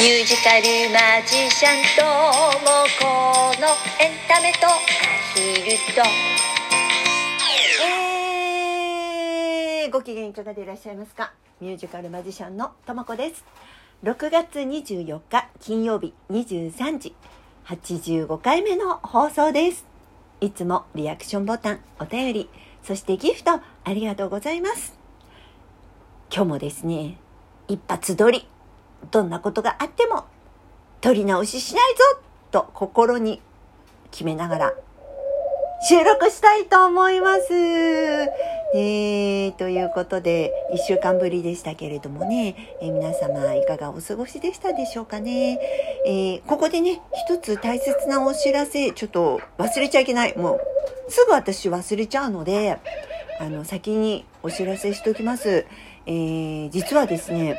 ミュージカルマジシャンともこのエンタメとアヒルと。えー、ご機嫌いかがでいらっしゃいますか？ミュージカルマジシャンのともこです。6月24日金曜日23時85回目の放送です。いつもリアクションボタンお便りそしてギフトありがとうございます。今日もですね一発撮り。どんなことがあっても撮り直ししないぞと心に決めながら収録したいと思います。えー、ということで、一週間ぶりでしたけれどもね、えー、皆様いかがお過ごしでしたでしょうかね。えー、ここでね、一つ大切なお知らせ、ちょっと忘れちゃいけない。もう、すぐ私忘れちゃうので、あの、先にお知らせしておきます。えー、実はですね、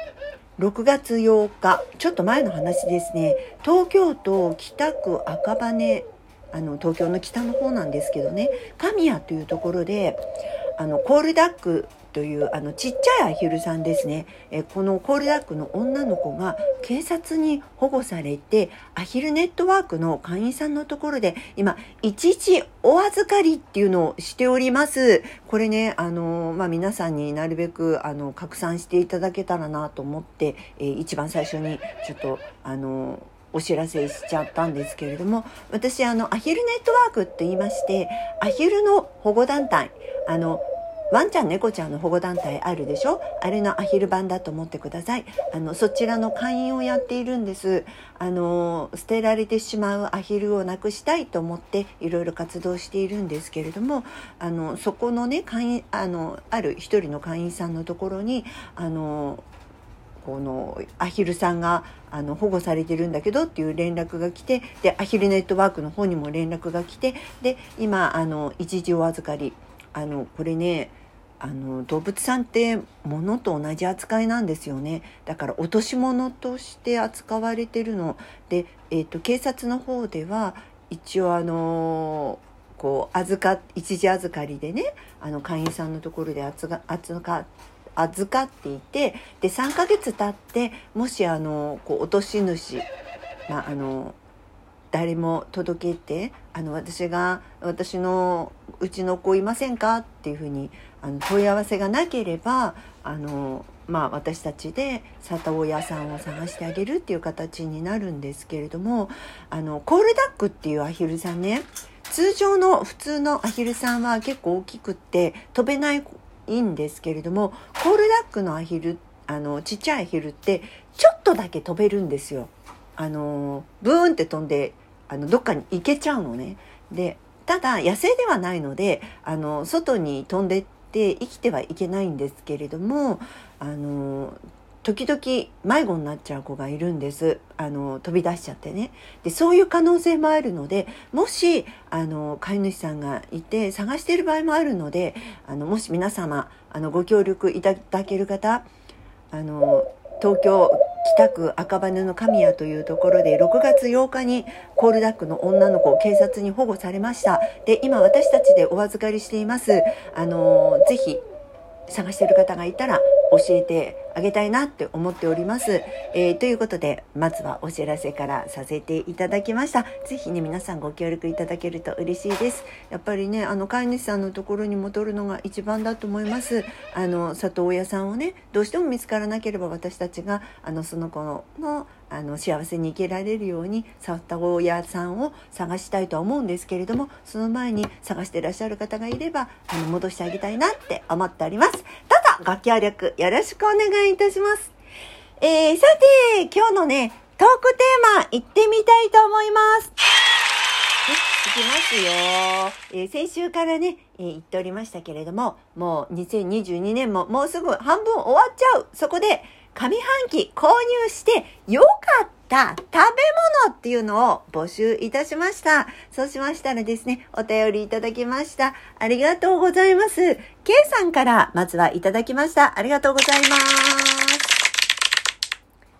6月8日、ちょっと前の話ですね、東京都北区赤羽、あの、東京の北の方なんですけどね、神谷というところで、あの、コールダックというあのちっちゃいアヒルさんですね。えこのコールダックの女の子が警察に保護されてアヒルネットワークの会員さんのところで今一時お預かりっていうのをしております。これねあの、まあ、皆さんになるべくあの拡散していただけたらなと思って、え、一番最初にちょっとあのお知らせしちゃったんですけれども私あのアヒルネットワークって言いましてアヒルの保護団体あのワンちゃん猫ちゃんの保護団体あるでしょ？あれのアヒル版だと思ってください。あのそちらの会員をやっているんです。あの捨てられてしまうアヒルをなくしたいと思っていろいろ活動しているんですけれどもあのそこのね会員あのある一人の会員さんのところにあのこのアヒルさんがあの保護されてるんだけどっていう連絡が来てでアヒルネットワークの方にも連絡が来てで今あの一時お預かり。あのこれねあの動物さんって物と同じ扱いなんですよね。だから落とし物として扱われてるの。で、えーと、警察の方では一応あのこう預か一時預かりでねあの会員さんのところで預か預か預かっていてで3ヶ月経ってもしあのこう落とし主、まあ、あの誰も届けてあの私が私のうちの子いませんか？っていうふうにあの問い合わせがなければあの、まあ、私たちで里親さんを探してあげるっていう形になるんですけれどもあのコールダックっていうアヒルさんね通常の普通のアヒルさんは結構大きくって飛べないんですけれどもコールダックのアヒルあのちっちゃいアヒルってちょっとだけ飛べるんですよ。あのブーンって飛んであのどっかに行けちゃうのね。でただ野生ではないのであの外に飛んでって生きてはいけないんですけれどもあの時々迷子になっちゃう子がいるんですあの飛び出しちゃってねでそういう可能性もあるのでもしあの飼い主さんがいて探している場合もあるのであのもし皆様あのご協力いただける方あの東京区赤羽の神谷というところで6月8日にコールダックの女の子を警察に保護されました。で今私たちでお預かりしています。あのぜひ探している方がいたら教えてあげたいなって思っております。えー、ということで、まずはお知らせからさせていただきました。ぜひね、皆さんご協力いただけると嬉しいです。やっぱりね、あの、飼い主さんのところに戻るのが一番だと思います。あの、里親さんをね、どうしても見つからなければ私たちが、あの、その子の、あの幸せに生けられるように里親さんを探したいとは思うんですけれどもその前に探してらっしゃる方がいればあの戻してあげたいなって思っております。どうぞご協力よろしくお願いいたします。えー、さて、今日のね、トークテーマ、行ってみたいと思います。いきますよ。えー、先週からね、えー、言っておりましたけれども、もう2022年ももうすぐ半分終わっちゃう。そこで、上半期購入して良かった食べ物っていうのを募集いたしました。そうしましたらですね、お便りいただきました。ありがとうございます。K さんからまずはいただきました。ありがとうございます。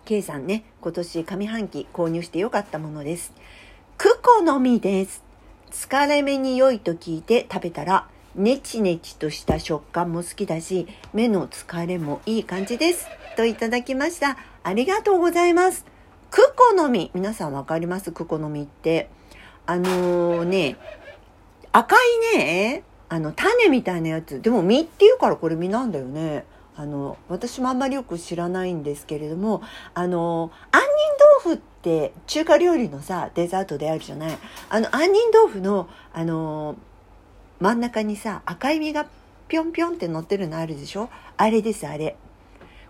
K さんね、今年上半期購入して良かったものです。クコの実です。疲れ目に良いと聞いて食べたら、ネチネチとした食感も好きだし、目の疲れもいい感じです。といただきました。ありがとうございます。クコの実。皆さんわかります？クコの実って。あのーね、赤いね、あの、種みたいなやつ。でも実っていうからこれ実なんだよね。あの、私もあんまりよく知らないんですけれども、あの、杏仁豆腐って中華料理のさ、デザートであるじゃない？あの、杏仁豆腐の、あの、真ん中にさ、赤い実がぴょんぴょんって乗ってるのあるでしょ？あれです、あれ。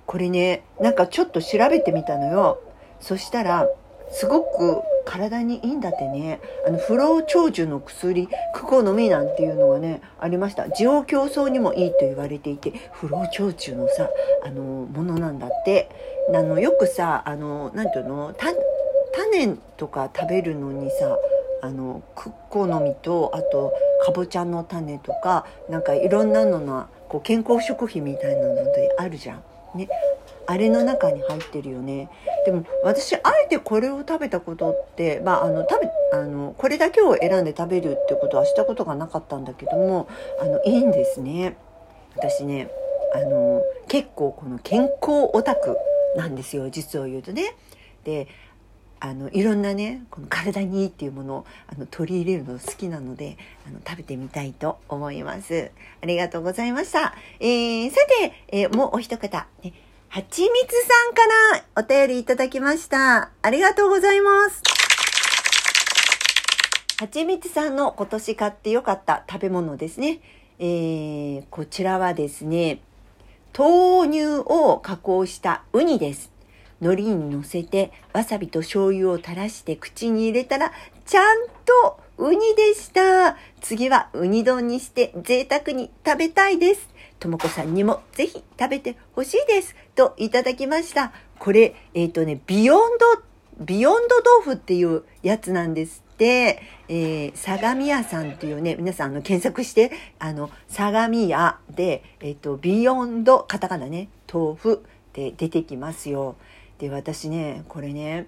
これね、なんかちょっと調べてみたのよ。そしたら、すごく体にいいんだってね。あの、不老長寿の薬、クコの実なんていうのがね、ありました。滋養競争にもいいと言われていて、不老長寿のさ、あの、ものなんだって。あの、よくさ、あの、なんていうの、種とか食べるのにさ、あの、クッコの実と、あと、かぼちゃの種とか、なんかいろんなのの、こう、健康食品みたいなのであるじゃん。ね。あれの中に入ってるよね。でも私あえてこれを食べたことって、まあ、あの食べあのこれだけを選んで食べるってことはしたことがなかったんだけどもあのいいんですね。私ねあの結構この健康オタクなんですよ実を言うとね。であのいろんなねこの体にいいっていうものをあの取り入れるの好きなのであの食べてみたいと思います。ありがとうございました。えー、さて、えーもうお一方、ね、はちみつさんからお便りいただきました。ありがとうございます。はちみつさんの今年買ってよかった食べ物ですね。えー、こちらはですね、豆乳を加工したウニです。海苔に乗せてわさびと醤油を垂らして口に入れたらちゃんとウニでした。次はウニ丼にして贅沢に食べたいです。ともこさんにもぜひ食べてほしいです。といただきました。これ、えっ、とね、ビヨンド、ビヨンド豆腐っていうやつなんですって、えー、相模屋さんっていうね、皆さんあの検索して、あの、相模屋で、えっ、と、ビヨンド、カタカナね、豆腐って出てきますよ。で、私ね、これね、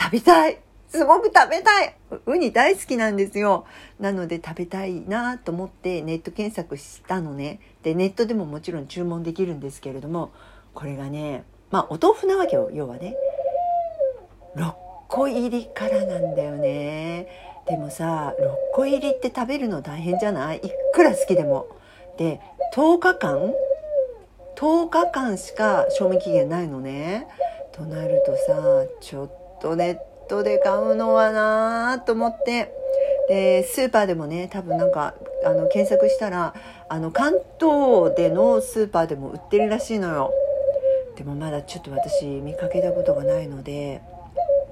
食べたいすごく食べたいウニ大好きなんですよ。なので食べたいなと思ってネット検索したのね。で、ネットでももちろん注文できるんですけれども、これがね、まあお豆腐なわけよ、要はね。6個入りからなんだよね。でもさ、6個入りって食べるの大変じゃない？いくら好きでも。で、10日間 ?10 日間しか賞味期限ないのね。となるとさ、ちょっとネットで買うのはなぁと思って。で、スーパーでもね、多分なんか、あの、検索したら、あの、関東でのスーパーでも売ってるらしいのよ。でもまだちょっと私見かけたことがないので、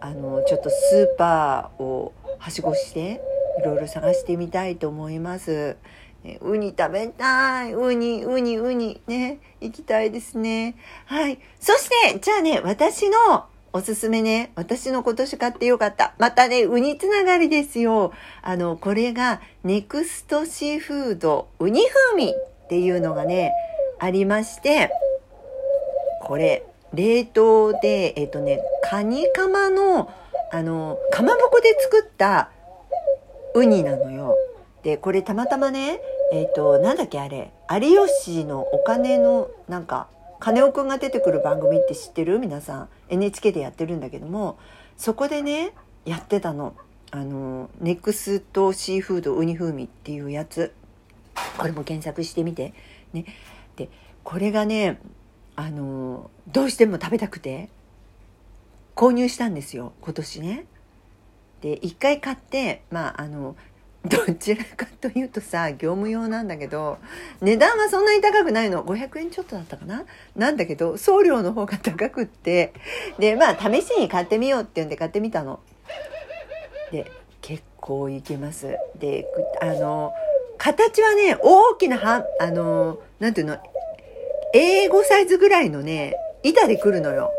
あの、ちょっとスーパーをはしごして、いろいろ探してみたいと思います。ねウニ食べたい。ウニ、ウニ、ウニ。ね。行きたいですね。はい。そして、じゃあね、私のおすすめね、私の今年買ってよかった。またね、ウニつながりですよ。あの、これが、ネクストシーフードウニ風味っていうのがね、ありまして、これ、冷凍で、えっ、とね、カニカマの、あの、かまぼこで作ったウニなのよ。で、これたまたまね、えっ、と、なんだっけあれ、有吉のお金の、なんか、金尾くんが出てくる番組って知ってる？皆さん。NHK でやってるんだけども、そこでね、やってたの。あの、ネクストシーフードウニ風味っていうやつ。これも検索してみて。ね。で、これがね、あの、どうしても食べたくて、購入したんですよ、今年ね。で、一回買って、まあ、あの、どちらかというとさ、業務用なんだけど、値段はそんなに高くないの。500円ちょっとだったかな？なんだけど、送料の方が高くって、で、まあ、試しに買ってみようって言うんで買ってみたの。で、結構いけます。で、あの、形はね、大きなは、あの、なんていうの、A5 サイズぐらいのね、板で来るのよ。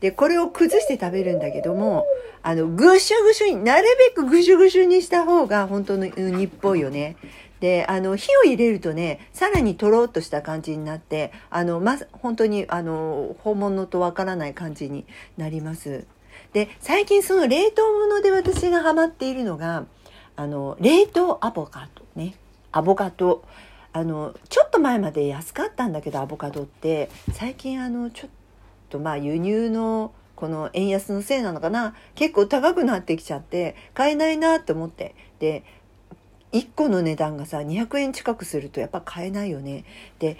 で、これを崩して食べるんだけども、あの、ぐしゅぐしゅに、なるべくぐしゅぐしゅにした方が本当のウニっぽいよね。で、あの、火を入れるとね、さらにとろっとした感じになって、あの、ま、本当に、あの、本物とわからない感じになります。で、最近その冷凍物で私がハマっているのが、あの、冷凍アボカドね。アボカド。あの、ちょっと前まで安かったんだけど、アボカドって、最近あの、ちょっととまあ輸入のこの円安のせいなのかな。結構高くなってきちゃって買えないなと思って。で1個の値段がさ200円近くするとやっぱ買えないよね。で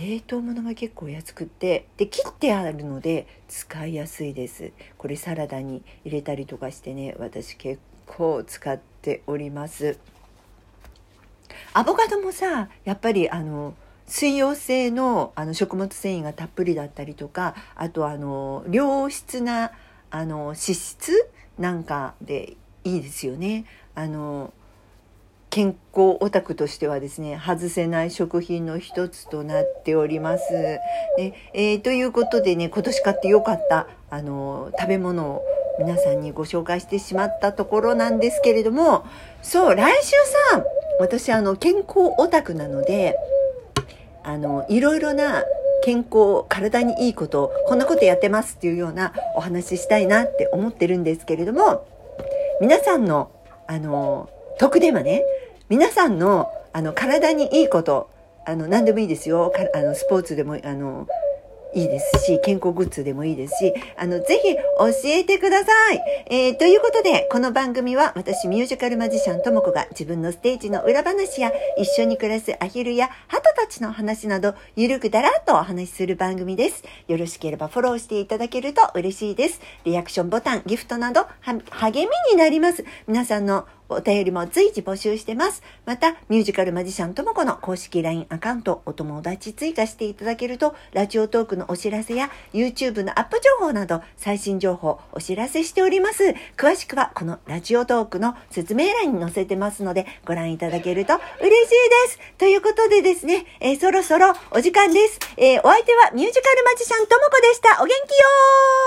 冷凍物が結構安くってで切ってあるので使いやすいです。これサラダに入れたりとかしてね私結構使っております。アボカドもさやっぱりあの水溶性のあの食物繊維がたっぷりだったりとかあとあの良質なあの脂質なんかでいいですよね。あの健康オタクとしてはですね外せない食品の一つとなっております。でえー、ということでね今年買ってよかったあの食べ物を皆さんにご紹介してしまったところなんですけれどもそう来週さ私あの健康オタクなのであのいろいろな健康体にいいことこんなことやってますっていうようなお話ししたいなって思ってるんですけれども皆さんのあの得ではね皆さんのあの体にいいことあの何でもいいですよ。あのスポーツでもあのいいですし、健康グッズでもいいですし、あの、ぜひ教えてください。えー、ということで、この番組は私ミュージカルマジシャンともこが自分のステージの裏話や一緒に暮らすアヒルやハトたちの話など、ゆるくだらっとお話しする番組です。よろしければフォローしていただけると嬉しいです。リアクションボタン、ギフトなど、励みになります。皆さんのお便りも随時募集してます。また、ミュージカルマジシャンともこの公式 LINE アカウント、お友達追加していただけると、ラジオトークのお知らせや YouTube のアップ情報など、最新情報お知らせしております。詳しくは、このラジオトークの説明欄に載せてますので、ご覧いただけると嬉しいです。ということでですね、えー、そろそろお時間です。えー、お相手はミュージカルマジシャンともこでした。お元気よー